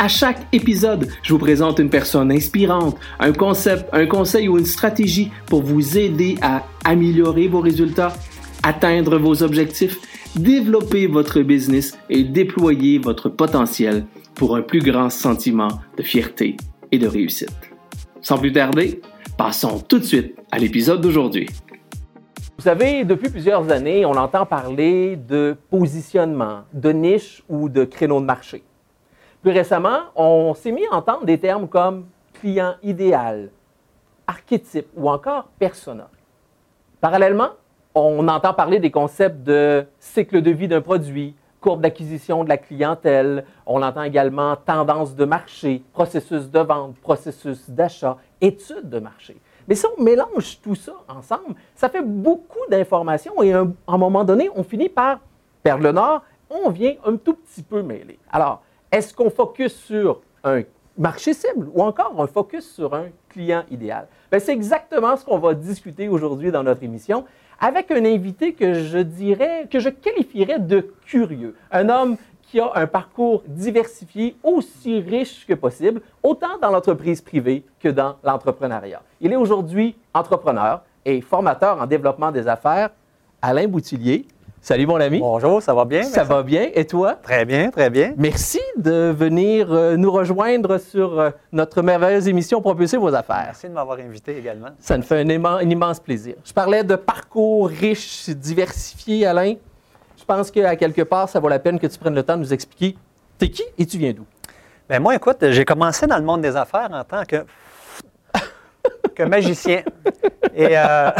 À chaque épisode, je vous présente une personne inspirante, un concept, un conseil ou une stratégie pour vous aider à améliorer vos résultats, atteindre vos objectifs, développer votre business et déployer votre potentiel pour un plus grand sentiment de fierté et de réussite. Sans plus tarder, passons tout de suite à l'épisode d'aujourd'hui. Vous savez, depuis plusieurs années, on entend parler de positionnement, de niche ou de créneau de marché. Plus récemment, on s'est mis à entendre des termes comme client idéal, archétype ou encore persona. Parallèlement, on entend parler des concepts de cycle de vie d'un produit, courbe d'acquisition de la clientèle. On entend également tendance de marché, processus de vente, processus d'achat, étude de marché. Mais si on mélange tout ça ensemble, ça fait beaucoup d'informations et à un moment donné, on finit par perdre le nord, on vient un tout petit peu mêler. Alors, est-ce qu'on focus sur un marché cible ou encore un focus sur un client idéal? Ben, c'est exactement ce qu'on va discuter aujourd'hui dans notre émission avec un invité que je dirais, que je qualifierais de curieux. Un homme qui a un parcours diversifié aussi riche que possible, autant dans l'entreprise privée que dans l'entrepreneuriat. Il est aujourd'hui entrepreneur et formateur en développement des affaires. Alain Boutillier, Salut mon ami. Bonjour, ça va bien? Ça va bien. Et toi? Très bien, très bien. Merci de venir euh, nous rejoindre sur euh, notre merveilleuse émission Propulser vos affaires. Merci de m'avoir invité également. Ça me fait un, immense plaisir. Je parlais de parcours riche, diversifié, Alain. Je pense qu'à quelque part, ça vaut la peine que tu prennes le temps de nous expliquer t'es qui et tu viens d'où? Bien, moi, écoute, j'ai commencé dans le monde des affaires en tant que, que magicien. Et, euh,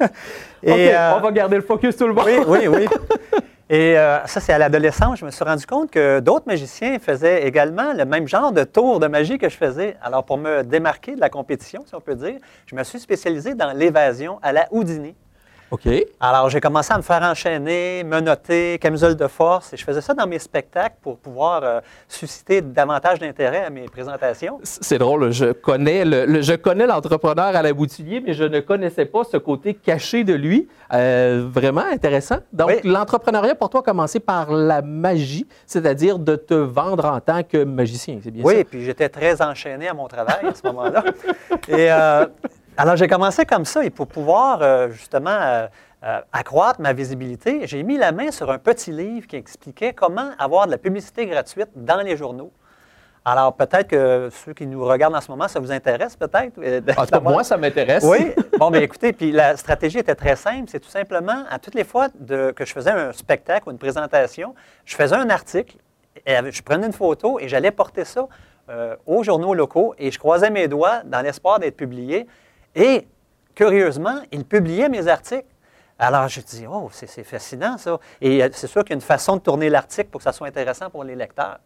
Et, euh, on va garder le focus tout le monde. Oui, oui, oui. Et euh, ça, c'est à l'adolescence, je me suis rendu compte que d'autres magiciens faisaient également le même genre de tour de magie que je faisais. Alors, pour me démarquer de la compétition, si on peut dire, je me suis spécialisé dans l'évasion à la Houdini. OK. Alors, j'ai commencé à me faire enchaîner, me noter, camisole de force. Et je faisais ça dans mes spectacles pour pouvoir euh, susciter davantage d'intérêt à mes présentations. C'est drôle. Je connais, le, je connais l'entrepreneur à la Boutillier, mais je ne connaissais pas ce côté caché de lui. Euh, vraiment intéressant. Donc, l'entrepreneuriat pour toi a commencé par la magie, c'est-à-dire de te vendre en tant que magicien. C'est bien oui, ça? Oui, puis j'étais très enchaîné à mon travail à ce moment-là. Et. Euh, alors, j'ai commencé comme ça et pour pouvoir euh, justement euh, euh, accroître ma visibilité, j'ai mis la main sur un petit livre qui expliquait comment avoir de la publicité gratuite dans les journaux. Alors, peut-être que ceux qui nous regardent en ce moment, ça vous intéresse peut-être? En tout cas, moi, ça m'intéresse. Oui. Bon, bien écoutez, puis la stratégie était très simple. C'est tout simplement, à toutes les fois que je faisais un spectacle ou une présentation, je faisais un article, et je prenais une photo et j'allais porter ça aux journaux locaux et je croisais mes doigts dans l'espoir d'être publié. Et curieusement, il publiait mes articles. Alors, je dis, oh, c'est fascinant ça. Et euh, c'est sûr qu'il y a une façon de tourner l'article pour que ça soit intéressant pour les lecteurs.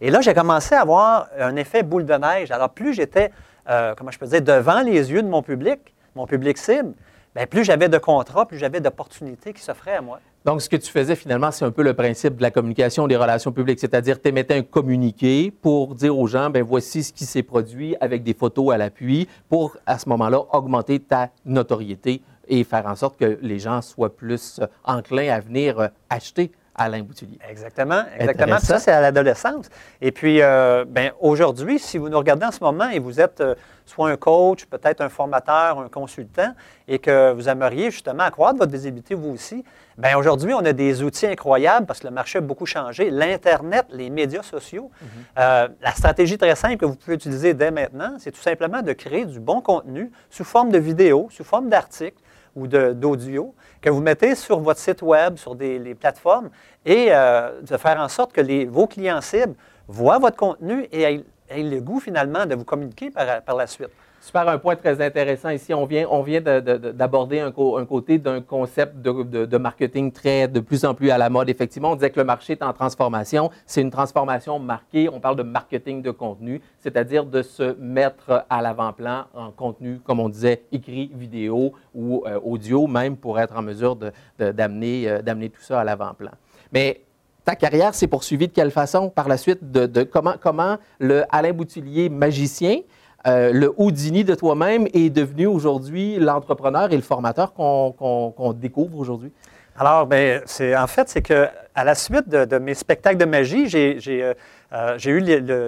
Et là, j'ai commencé à avoir un effet boule de neige. Alors, plus j'étais, euh, comment je peux dire, devant les yeux de mon public, mon public cible, bien, plus j'avais de contrats, plus j'avais d'opportunités qui s'offraient à moi. Donc, ce que tu faisais finalement, c'est un peu le principe de la communication, des relations publiques, c'est-à-dire tu émettais un communiqué pour dire aux gens, ben voici ce qui s'est produit avec des photos à l'appui pour, à ce moment-là, augmenter ta notoriété et faire en sorte que les gens soient plus enclins à venir euh, acheter Alain Boutillier. Exactement, exactement. Ça, c'est à l'adolescence. Et puis, euh, ben, aujourd'hui, si vous nous regardez en ce moment et vous êtes euh, soit un coach, peut-être un formateur, un consultant, et que vous aimeriez justement accroître votre visibilité vous aussi, bien aujourd'hui, on a des outils incroyables parce que le marché a beaucoup changé. L'Internet, les médias sociaux. Mhm. Euh, la stratégie très simple que vous pouvez utiliser dès maintenant, c'est tout simplement de créer du bon contenu sous forme de vidéo, sous forme d'article ou d'audio que vous mettez sur votre site web, sur des, les plateformes, et euh, de faire en sorte que les, vos clients cibles voient votre contenu et aient, le goût finalement de vous communiquer par, par la suite. Super, un point très intéressant ici. On vient, on vient d'aborder un, côté d'un concept de, marketing très de plus en plus à la mode. Effectivement, on disait que le marché est en transformation. C'est une transformation marquée. On parle de marketing de contenu, c'est-à-dire de se mettre à l'avant-plan en contenu, comme on disait, écrit, vidéo ou euh, audio, même pour être en mesure euh, d'amener tout ça à l'avant-plan. Mais ta carrière s'est poursuivie de quelle façon par la suite? De, comment, comment le Alain Boutillier magicien euh, le Houdini de toi-même est devenu aujourd'hui l'entrepreneur et le formateur qu'on découvre aujourd'hui? Alors, ben, c'est en fait, c'est que à la suite de, mes spectacles de magie, j'ai euh, euh, eu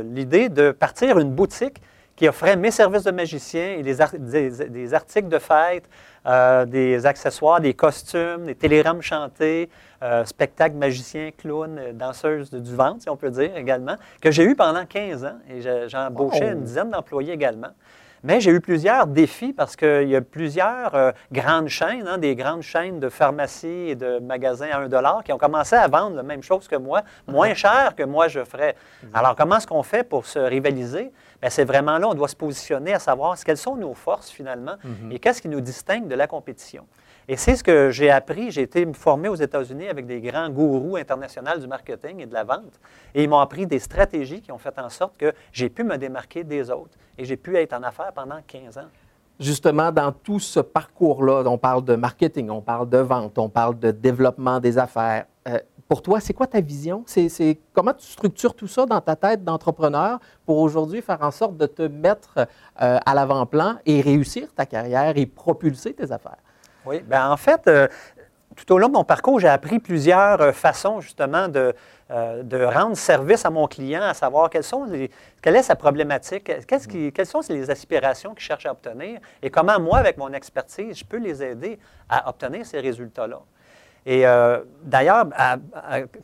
l'idée de partir une boutique qui offrait mes services de magicien et des, des, articles de fête, euh, des accessoires, des costumes, des télérammes chantés, euh, spectacles magiciens, clowns, euh, danseuses du ventre, si on peut dire également, que j'ai eu pendant 15 ans et j'ai embauché une dizaine d'employés également. Mais j'ai eu plusieurs défis parce qu'il y a plusieurs euh, grandes chaînes, hein, des grandes chaînes de pharmacies et de magasins à 1 dollar qui ont commencé à vendre la même chose que moi, moins uh-huh. cher que moi je ferais. Alors, comment est-ce qu'on fait pour se rivaliser? Bien, c'est vraiment là, on doit se positionner à savoir quelles sont nos forces finalement mhm. et qu'est-ce qui nous distingue de la compétition. Et c'est ce que j'ai appris. J'ai été formé aux États-Unis avec des grands gourous internationaux du marketing et de la vente. Et ils m'ont appris des stratégies qui ont fait en sorte que j'ai pu me démarquer des autres. Et j'ai pu être en affaires pendant 15 ans. Justement, dans tout ce parcours-là, on parle de marketing, on parle de vente, on parle de développement des affaires. Euh, pour toi, c'est quoi ta vision? C'est, comment tu structures tout ça dans ta tête d'entrepreneur pour aujourd'hui faire en sorte de te mettre euh, à l'avant-plan et réussir ta carrière et propulser tes affaires? Oui, bien en fait, euh, tout au long de mon parcours, j'ai appris plusieurs euh, façons justement de, de, rendre service à mon client, à savoir quelles sont quelle est sa problématique, quelles sont les aspirations qu'il cherche à obtenir et comment moi, avec mon expertise, je peux les aider à obtenir ces résultats-là. Et euh, d'ailleurs,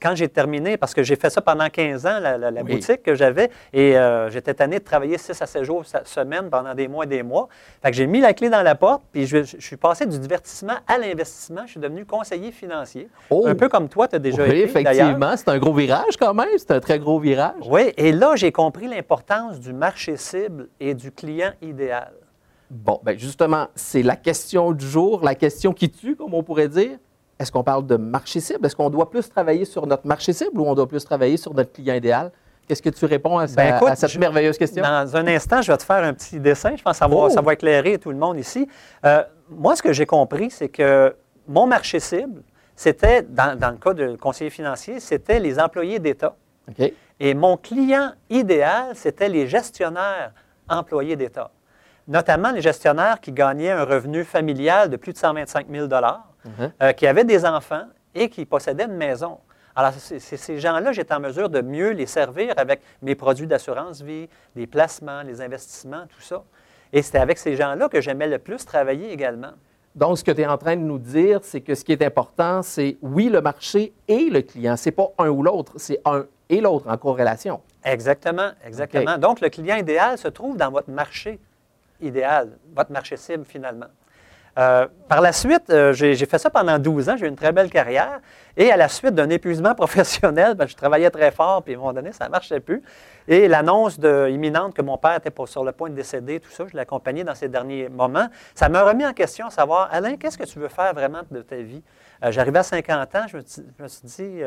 quand j'ai terminé, parce que j'ai fait ça pendant 15 ans, la, boutique que j'avais, et euh, j'étais tanné de travailler 6 à 7 jours semaine pendant des mois et des mois. Fait que j'ai mis la clé dans la porte, puis je, suis passé du divertissement à l'investissement. Je suis devenu conseiller financier. Oh! Un peu comme toi, tu as déjà oui, été. effectivement. C'est un gros virage quand même. C'est un très gros virage. Oui, et là, j'ai compris l'importance du marché cible et du client idéal. Bon, bien justement, c'est la question du jour, la question qui tue, comme on pourrait dire. Est-ce qu'on parle de marché cible? Est-ce qu'on doit plus travailler sur notre marché cible ou on doit plus travailler sur notre client idéal? Qu'est-ce que tu réponds à, ben, cette merveilleuse question? Dans un instant, je vais te faire un petit dessin. Je pense que ça va, oh! ça va éclairer tout le monde ici. Euh, moi, ce que j'ai compris, c'est que mon marché cible, c'était, dans, le cas de conseiller financier, c'était les employés d'État. Et mon client idéal, c'était les gestionnaires employés d'État. Notamment les gestionnaires qui gagnaient un revenu familial de plus de 125 000 Mhm. Euh, qui avaient des enfants et qui possédaient une maison. Alors, ces gens-là, j'étais en mesure de mieux les servir avec mes produits d'assurance vie, les placements, les investissements, tout ça. Et c'était avec ces gens-là que j'aimais le plus travailler également. Donc, ce que tu es en train de nous dire, c'est que ce qui est important, c'est oui, le marché et le client. Ce n'est pas un ou l'autre, c'est un et l'autre en corrélation. Exactement, exactement. Donc, le client idéal se trouve dans votre marché idéal, votre marché cible finalement. Euh, par la suite, euh, j'ai fait ça pendant 12 ans, j'ai eu une très belle carrière. Et à la suite d'un épuisement professionnel, ben, je travaillais très fort, puis à un moment donné, ça ne marchait plus. Et l'annonce imminente que mon père était sur le point de décéder, tout ça, je l'ai accompagné dans ces derniers moments, ça m'a remis en question à savoir, Alain, qu'est-ce que tu veux faire vraiment de ta vie? Euh, j'arrivais à 50 ans, je me, suis dit,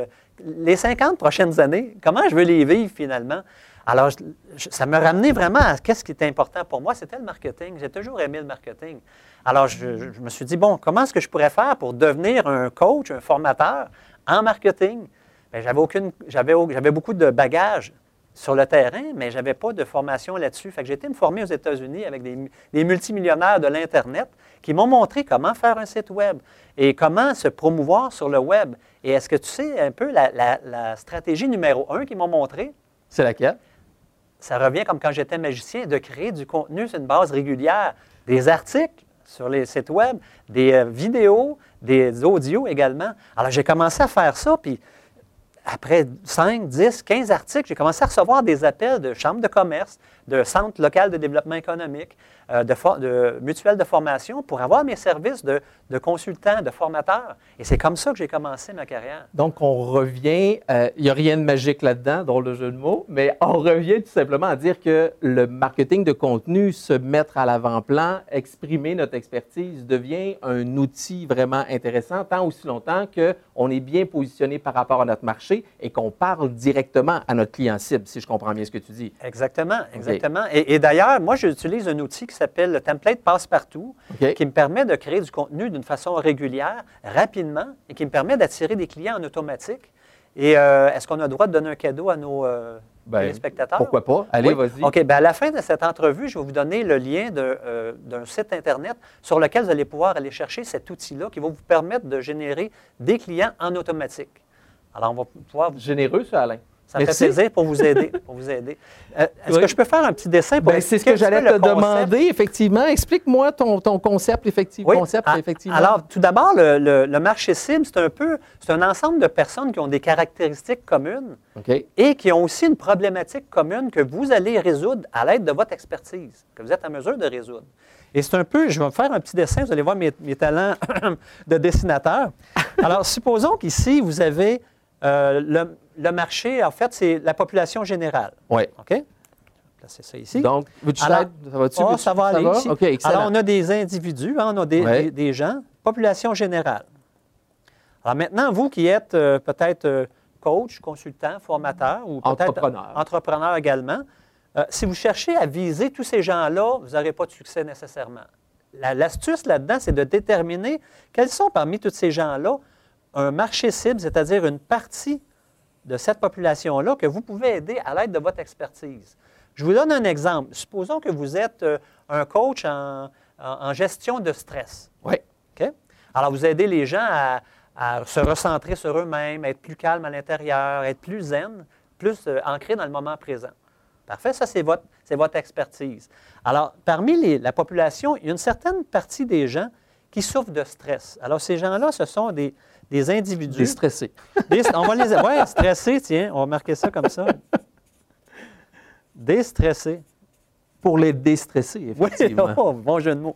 les 50 prochaines années, comment je veux les vivre finalement? Alors, ça m'a ramené vraiment à ce qui était important pour moi, c'était le marketing. J'ai toujours aimé le marketing. Alors, je, me suis dit, bon, comment est-ce que je pourrais faire pour devenir un coach, un formateur en marketing? j'avais, aucune, j'avais, j'avais beaucoup de bagages sur le terrain, mais je n'avais pas de formation là-dessus. Fait que j'ai été me former aux États-Unis avec des, multimillionnaires de l'Internet qui m'ont montré comment faire un site Web et comment se promouvoir sur le Web. Et est-ce que tu sais un peu la, la stratégie numéro un qu'ils m'ont montré? C'est laquelle? Ça revient comme quand j'étais magicien, de créer du contenu sur une base régulière, des articles, sur les sites web, des euh, vidéos, des audios également. Alors, j'ai commencé à faire ça, puis après 5, 10, 15 articles, j'ai commencé à recevoir des appels de chambres de commerce, de centres locaux de développement économique, euh, de, de mutuelles de formation pour avoir mes services de, de consultant, de formateur. Et c'est comme ça que j'ai commencé ma carrière. Donc, on revient, euh, il n'y a rien de magique là-dedans, drôle de jeu de mots, mais on revient tout simplement à dire que le marketing de contenu, se mettre à l'avant-plan, exprimer notre expertise, devient un outil vraiment intéressant, tant aussi longtemps qu'on est bien positionné par rapport à notre marché et qu'on parle directement à notre client cible, si je comprends bien ce que tu dis. Exactement, exactement. Et, et d'ailleurs, moi, j'utilise un outil qui s'appelle le template passe-partout, qui me permet de créer du contenu d'une façon régulière, rapidement, et qui me permet d'attirer des clients en automatique. Et euh, est-ce qu'on a le droit de donner un cadeau à nos euh, Ben, téléspectateurs? Pourquoi pas? Allez, Oui. vas-y. OK. Ben, à la fin de cette entrevue, je vais vous donner le lien euh, d'un site Internet sur lequel vous allez pouvoir aller chercher cet outil-là qui va vous permettre de générer des clients en automatique. Alors, on va pouvoir vous Généreux, ça, Alain. Ça me fait plaisir pour vous aider. Pour vous aider. Euh, Est-ce Oui. que je peux faire un petit dessin pour Ben, c'est ce que j'allais te demander, effectivement. Explique-moi ton, ton concept, effectivement. Oui. concept, Ah, effectivement. Alors, tout d'abord, le, le- le marché cible, c'est un peu, c'est un ensemble de personnes qui ont des caractéristiques communes et qui ont aussi une problématique commune que vous allez résoudre à l'aide de votre expertise, que vous êtes en mesure de résoudre. Et c'est un peu, je vais me faire un petit dessin, vous allez voir mes, mes talents de dessinateur. Alors, supposons qu'ici, vous avez euh, le, le marché, en fait, c'est la population générale. Oui. OK? Je vais Placer ça ici. Donc, veux-tu Alors-? Ça va-tu? Veux-tu- ça va aller ici. OK, excellent. Alors, on a des individus, hein, on a des, Ouais. des- des gens, population générale. Alors maintenant, vous qui êtes euh, peut-être euh, coach, consultant, formateur ou peut-être Entrepreneur. entrepreneur également, euh, si vous cherchez à viser tous ces gens-là, vous n'aurez pas de succès nécessairement. La- L'astuce là-dedans, c'est de déterminer quels sont parmi tous ces gens-là un marché cible, c'est-à-dire une partie de cette population-là que vous pouvez aider à l'aide de votre expertise. Je vous donne un exemple. Supposons que vous êtes euh, un coach en, gestion de stress. Oui. OK? Alors, vous aidez les gens à, à se recentrer sur eux-mêmes, être plus calme à l'intérieur, être plus zen, plus euh, ancré dans le moment présent. Parfait, ça, c'est votre, expertise. Alors, parmi les- la population, il y a une certaine partie des gens qui souffrent de stress. Alors, ces gens-là, ce sont des, des individus. Des stressés. Des- on va les. Oui, stressés, tiens, on va marquer ça comme ça. Déstressés. Pour les déstresser, Oui, effectivement. oh, bon jeu de mots.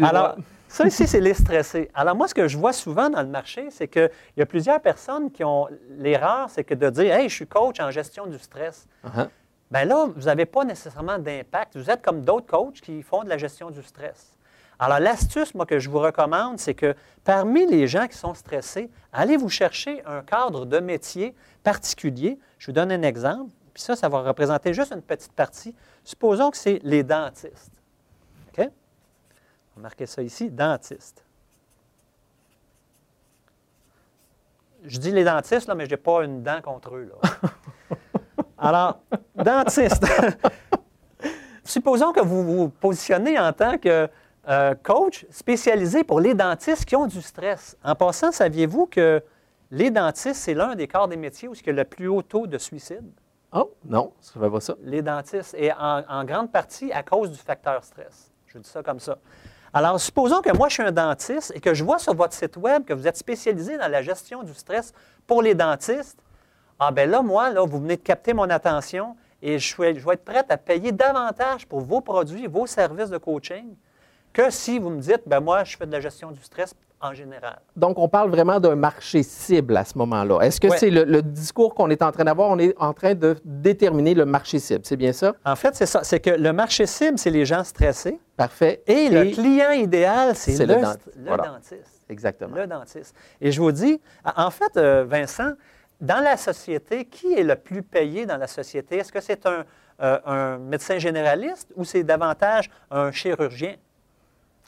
Alors, ça ici, c'est les stressés. Alors, moi, ce que je vois souvent dans le marché, c'est qu'il y a plusieurs personnes qui ont. L'erreur, c'est que de dire Hey, je suis coach en gestion du stress. Uh-huh. Bien là, vous n'avez pas nécessairement d'impact. Vous êtes comme d'autres coachs qui font de la gestion du stress. Alors, l'astuce, moi, que je vous recommande, c'est que parmi les gens qui sont stressés, allez vous chercher un cadre de métier particulier. Je vous donne un exemple. Puis ça, ça va représenter juste une petite partie. Supposons que c'est les dentistes. OK? On va marquer ça ici, dentiste. Je dis les dentistes, là, mais je n'ai pas une dent contre eux. Là. Alors, dentiste. Supposons que vous vous positionnez en tant que euh, coach spécialisé pour les dentistes qui ont du stress. En passant, saviez-vous que les dentistes, c'est l'un des corps des métiers où il y a le plus haut taux de suicide? Oh, non, je ne pas ça. les dentistes, et en, en grande partie à cause du facteur stress. Je dis ça comme ça. Alors, supposons que moi, je suis un dentiste et que je vois sur votre site Web que vous êtes spécialisé dans la gestion du stress pour les dentistes. Ah ben là, moi, là, vous venez de capter mon attention et je vais, je vais être prête à payer davantage pour vos produits, vos services de coaching, que si vous me dites, ben moi, je fais de la gestion du stress en général. Donc, on parle vraiment d'un marché cible à ce moment-là. Est-ce que Ouais. c'est le, le discours qu'on est en train d'avoir? On est en train de déterminer le marché cible. C'est bien ça? En fait, c'est ça. C'est que le marché cible, c'est les gens stressés. Parfait. Et, le client idéal, c'est le, le dentiste. le Voilà. dentiste. Exactement. Le dentiste. Et je vous dis, en fait, euh, Vincent, dans la société, qui est le plus payé dans la société? Est-ce que c'est un, euh, un médecin généraliste ou c'est davantage un chirurgien?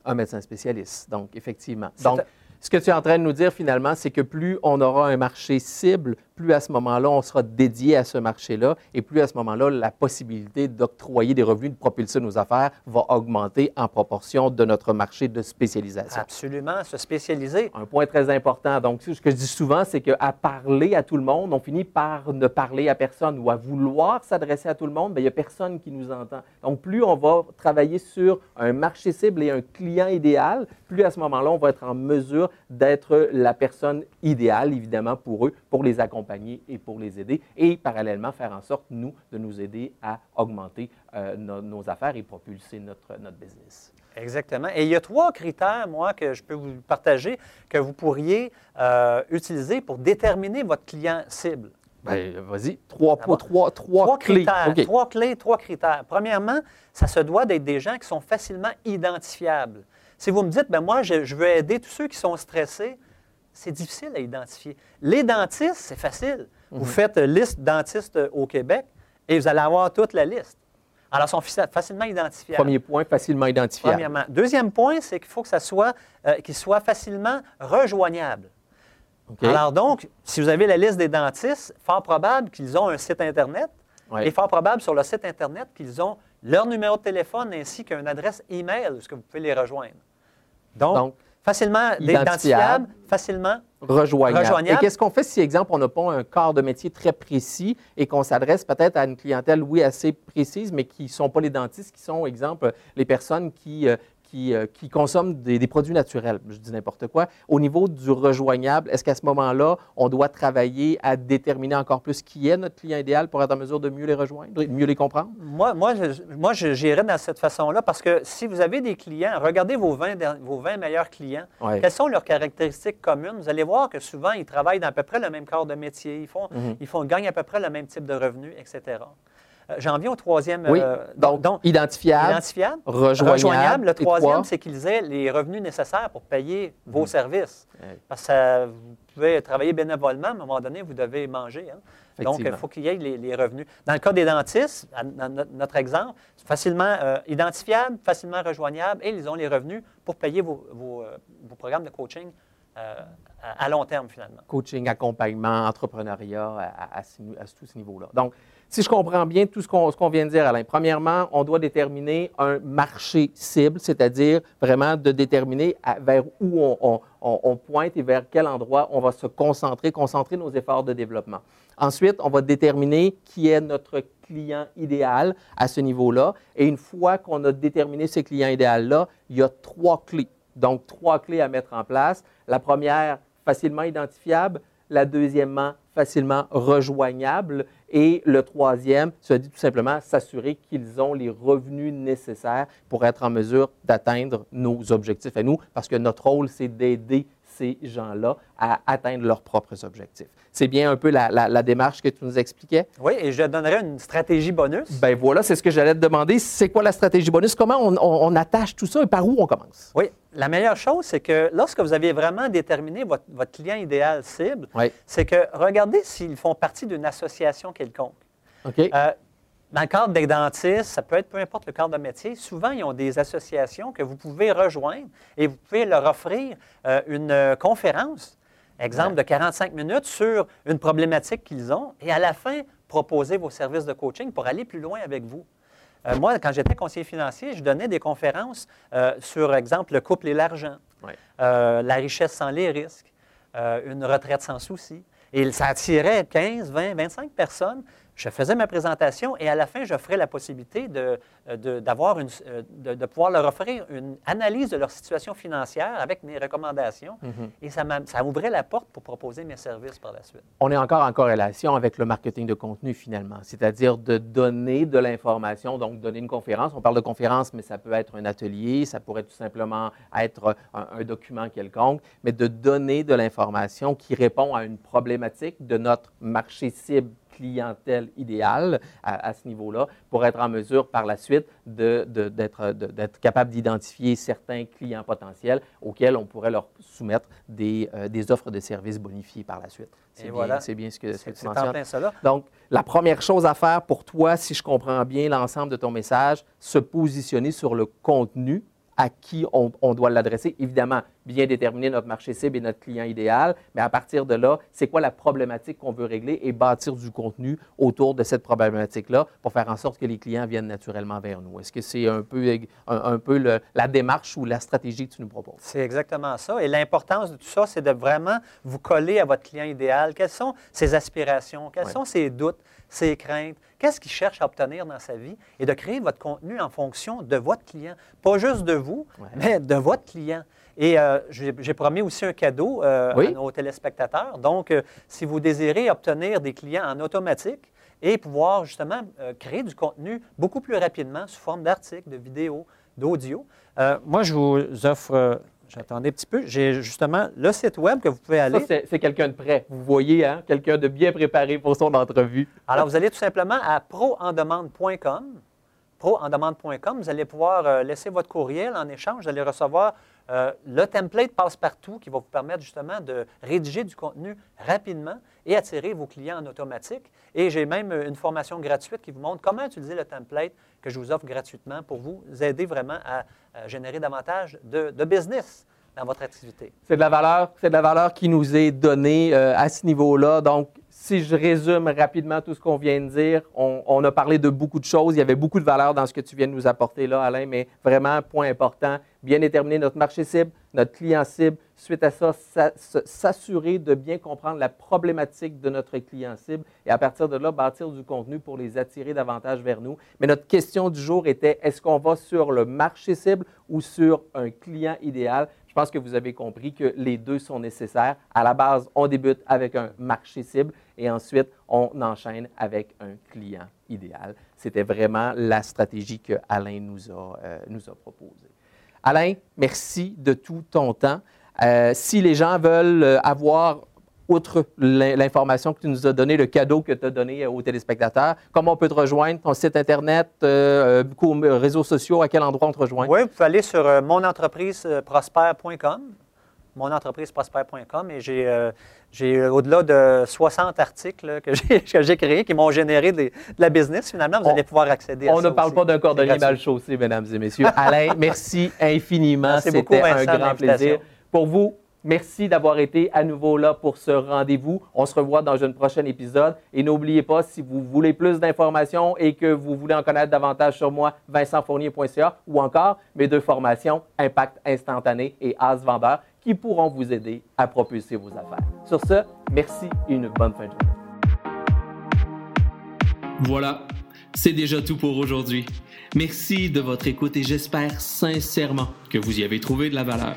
Un médecin spécialiste, donc effectivement. Donc, ce que tu es en train de nous dire finalement, c'est que plus on aura un marché cible, plus à ce moment-là, on sera dédié à ce marché-là et plus à ce moment-là, la possibilité d'octroyer des revenus, de propulser nos affaires va augmenter en proportion de notre marché de spécialisation. Absolument, se spécialiser. Un point très important. Donc, ce que je dis souvent, c'est qu'à parler à tout le monde, on finit par ne parler à personne ou à vouloir s'adresser à tout le monde, bien, il n'y a personne qui nous entend. Donc, plus on va travailler sur un marché cible et un client idéal, plus à ce moment-là, on va être en mesure d'être la personne idéale, évidemment, pour eux, pour les accompagner accompagner et pour les aider et parallèlement faire en sorte, nous, de nous aider à augmenter euh, nos, nos affaires et propulser notre, notre business. Exactement. Et il y a trois critères, moi, que je peux vous partager, que vous pourriez euh, utiliser pour déterminer votre client cible. Ben, vas-y, trois, trois, trois, Trois clés. critères. Trois clés, trois critères. Premièrement, ça se doit d'être des gens qui sont facilement identifiables. Si vous me dites, ben moi, je, je veux aider tous ceux qui sont stressés, c'est difficile à identifier. Les dentistes, c'est facile. Vous faites euh, liste dentistes euh, au Québec et vous allez avoir toute la liste. Alors, ils sont faci- facilement identifiables. Premier point, facilement identifiable. Premièrement. Deuxième point, c'est qu'il faut que ça soit, euh, qu'il soit facilement rejoignable. OK? Alors donc, si vous avez la liste des dentistes, fort probable qu'ils ont un site Internet Ouais. et fort probable sur le site Internet qu'ils ont leur numéro de téléphone ainsi qu'une adresse email où vous pouvez les rejoindre. Donc, Donc, facilement identifiable. facilement. rejoignable. Rejoignable. Et qu'est-ce qu'on fait si, exemple, on n'a pas un corps de métier très précis et qu'on s'adresse peut-être à une clientèle, oui, assez précise, mais qui ne sont pas les dentistes, qui sont, exemple, les personnes qui, euh, qui, euh, qui consomment des, des produits naturels, je dis n'importe quoi. Au niveau du rejoignable, est-ce qu'à ce moment-là, on doit travailler à déterminer encore plus qui est notre client idéal pour être en mesure de mieux les rejoindre, de mieux les comprendre? Moi, moi, je, moi, j'irais dans cette façon-là parce que si vous avez des clients, regardez vos 20, der- vos 20 meilleurs clients. Ouais. Quelles sont leurs caractéristiques communes? Vous allez voir que souvent, ils travaillent dans à peu près le même corps de métier. Ils, font, Mhm. ils font, gagnent à peu près le même type de revenus, etc. Euh, J'en viens au troisième. Oui, euh, donc, donc, identifiable, identifiable. rejoignable. Le troisième, c'est qu'ils aient les revenus nécessaires pour payer vos services. Ouais. Parce que ça- vous pouvez travailler bénévolement, à un moment donné, vous devez manger. hein. Donc, il faut qu'il y ait les, les revenus. Dans le cas des dentistes, dans notre, exemple, c'est facilement euh, identifiable, facilement rejoignable et ils ont les revenus pour payer vos, vos, vos programmes de coaching euh, à, à long terme, finalement. coaching, accompagnement, entrepreneuriat à, à- à ce, à tous ces niveaux-là. Donc, si je comprends bien tout ce qu'on vient de dire, Alain, premièrement, on doit déterminer un marché cible, c'est-à-dire vraiment de déterminer vers où on- on pointe et vers quel endroit on va se concentrer, concentrer nos efforts de développement. Ensuite, on va déterminer qui est notre client idéal à ce niveau-là. Et une fois qu'on a déterminé ce client idéal-là, il y a trois clés. Donc, trois clés à mettre en place. La première, facilement identifiable. La deuxièmement, facilement rejoignable. Et le troisième, ça dit tout simplement s'assurer qu'ils ont les revenus nécessaires pour être en mesure d'atteindre nos objectifs à nous, parce que notre rôle, c'est d'aider ces gens-là à atteindre leurs propres objectifs. C'est bien un peu la, la- la démarche que tu nous expliquais? Oui, et je donnerais une stratégie bonus. Ben voilà, c'est ce que j'allais te demander. C'est quoi la stratégie bonus? Comment on, on- on attache tout ça et par où on commence? Oui, la meilleure chose, c'est que lorsque vous avez vraiment déterminé votre, votre client idéal cible, Oui. c'est que regardez s'ils font partie d'une association quelconque. OK? Euh, dans le cadre des dentistes, ça peut être peu importe le cadre de métier, souvent ils ont des associations que vous pouvez rejoindre et vous pouvez leur offrir euh, une euh, conférence, exemple de 45 minutes sur une problématique qu'ils ont et à la fin, proposer vos services de coaching pour aller plus loin avec vous. Euh, moi, quand j'étais conseiller financier, je donnais des conférences euh, sur, exemple, le couple et l'argent, euh, la richesse sans les risques, une retraite sans souci. Et ça attirait 15, 20, 25 personnes. Je faisais ma présentation et à la fin, j'offrais la possibilité de, euh, de- une, euh, de, de pouvoir leur offrir une analyse de leur situation financière avec mes recommandations. Et ça, ouvrait la porte pour proposer mes services par la suite. on est encore en corrélation avec le marketing de contenu finalement, c'est-à-dire de donner de l'information, donc donner une conférence. On parle de conférence, mais ça peut être un atelier, ça pourrait tout simplement être un, un document quelconque, mais de donner de l'information qui répond à une problématique de notre marché cible clientèle idéale à, à ce niveau-là pour être en mesure par la suite d'être capable d'identifier certains clients potentiels auxquels on pourrait leur soumettre des, euh, des offres de services bonifiées par la suite. C'est bien, voilà. bien ce que, ce que tu en plein cela. Donc, la première chose à faire pour toi, si je comprends bien l'ensemble de ton message, se positionner sur le contenu à qui on, on doit l'adresser. Évidemment, bien déterminer notre marché cible et notre client idéal, mais à partir de là, c'est quoi la problématique qu'on veut régler et bâtir du contenu autour de cette problématique-là pour faire en sorte que les clients viennent naturellement vers nous? Est-ce que c'est un peu, un, un peu le- la démarche ou la stratégie que tu nous proposes? C'est exactement ça. Et l'importance de tout ça, c'est de vraiment vous coller à votre client idéal. Quelles sont ses aspirations? Quels Ouais. sont ses doutes, ses craintes? Qu'est-ce qu'il cherche à obtenir dans sa vie? Et de créer votre contenu en fonction de votre client. Pas juste de vous, Ouais. mais de votre client. Et j'ai promis aussi un cadeau à nos téléspectateurs. Donc, si vous désirez obtenir des clients en automatique et pouvoir justement créer du contenu beaucoup plus rapidement sous forme d'articles, de vidéos, d'audio, moi, je vous offre J'attendais un petit peu. J'ai justement le site web que vous pouvez aller. Ça, c'est quelqu'un de prêt. Vous voyez, hein? quelqu'un de bien préparé pour son entrevue. Alors, vous allez tout simplement à proendemande.com. Proendemande.com, vous allez pouvoir euh, laisser votre courriel en échange. Vous allez recevoir euh, le template passe-partout qui va vous permettre justement de rédiger du contenu rapidement et attirer vos clients en automatique. Et j'ai même une formation gratuite qui vous montre comment utiliser le template que je vous offre gratuitement pour vous aider vraiment à, générer davantage de, business dans votre activité. C'est de la valeur, c'est de la valeur qui nous est donnée euh, à ce niveau-là. Donc, si je résume rapidement tout ce qu'on vient de dire, on, a parlé de beaucoup de choses. Il y avait beaucoup de valeur dans ce que tu viens de nous apporter là, Alain, mais vraiment, point important, bien déterminer notre marché cible, notre client cible. Suite à ça, s'assurer de bien comprendre la problématique de notre client cible et à partir de là, bâtir du contenu pour les attirer davantage vers nous. Mais notre question du jour était, est-ce qu'on va sur le marché cible ou sur un client idéal? Je pense que vous avez compris que les deux sont nécessaires. À la base, on débute avec un marché cible et ensuite, on enchaîne avec un client idéal. C'était vraiment la stratégie que Alain nous a, euh, nous a proposée. Alain, merci de tout ton temps. Euh, si les gens veulent euh, avoir outre l'information que tu nous as donnée, le cadeau que tu as donné aux téléspectateurs, comment on peut te rejoindre, ton site Internet, euh, euh réseaux sociaux, à quel endroit on te rejoint? Oui, vous pouvez aller sur euh, monentrepriseprospère.com, monentrepriseprospère.com, et j'ai euh, au-delà de 60 articles que j'ai créés qui m'ont généré de, la business. Finalement, vous allez pouvoir accéder à on ça. On ne parle pas d'un cordonnier mal chaussé, mesdames et messieurs. Alain, merci infiniment. C'était un grand plaisir. Pour vous, Merci d'avoir été à nouveau là pour ce rendez-vous. On se revoit dans un prochain épisode. Et n'oubliez pas, si vous voulez plus d'informations et que vous voulez en connaître davantage sur moi, vincentfournier.ca ou encore mes deux formations, Impact instantané et As Vendeur, qui pourront vous aider à propulser vos affaires. Sur ce, merci et une bonne fin de journée. Voilà, c'est déjà tout pour aujourd'hui. Merci de votre écoute et j'espère sincèrement que vous y avez trouvé de la valeur.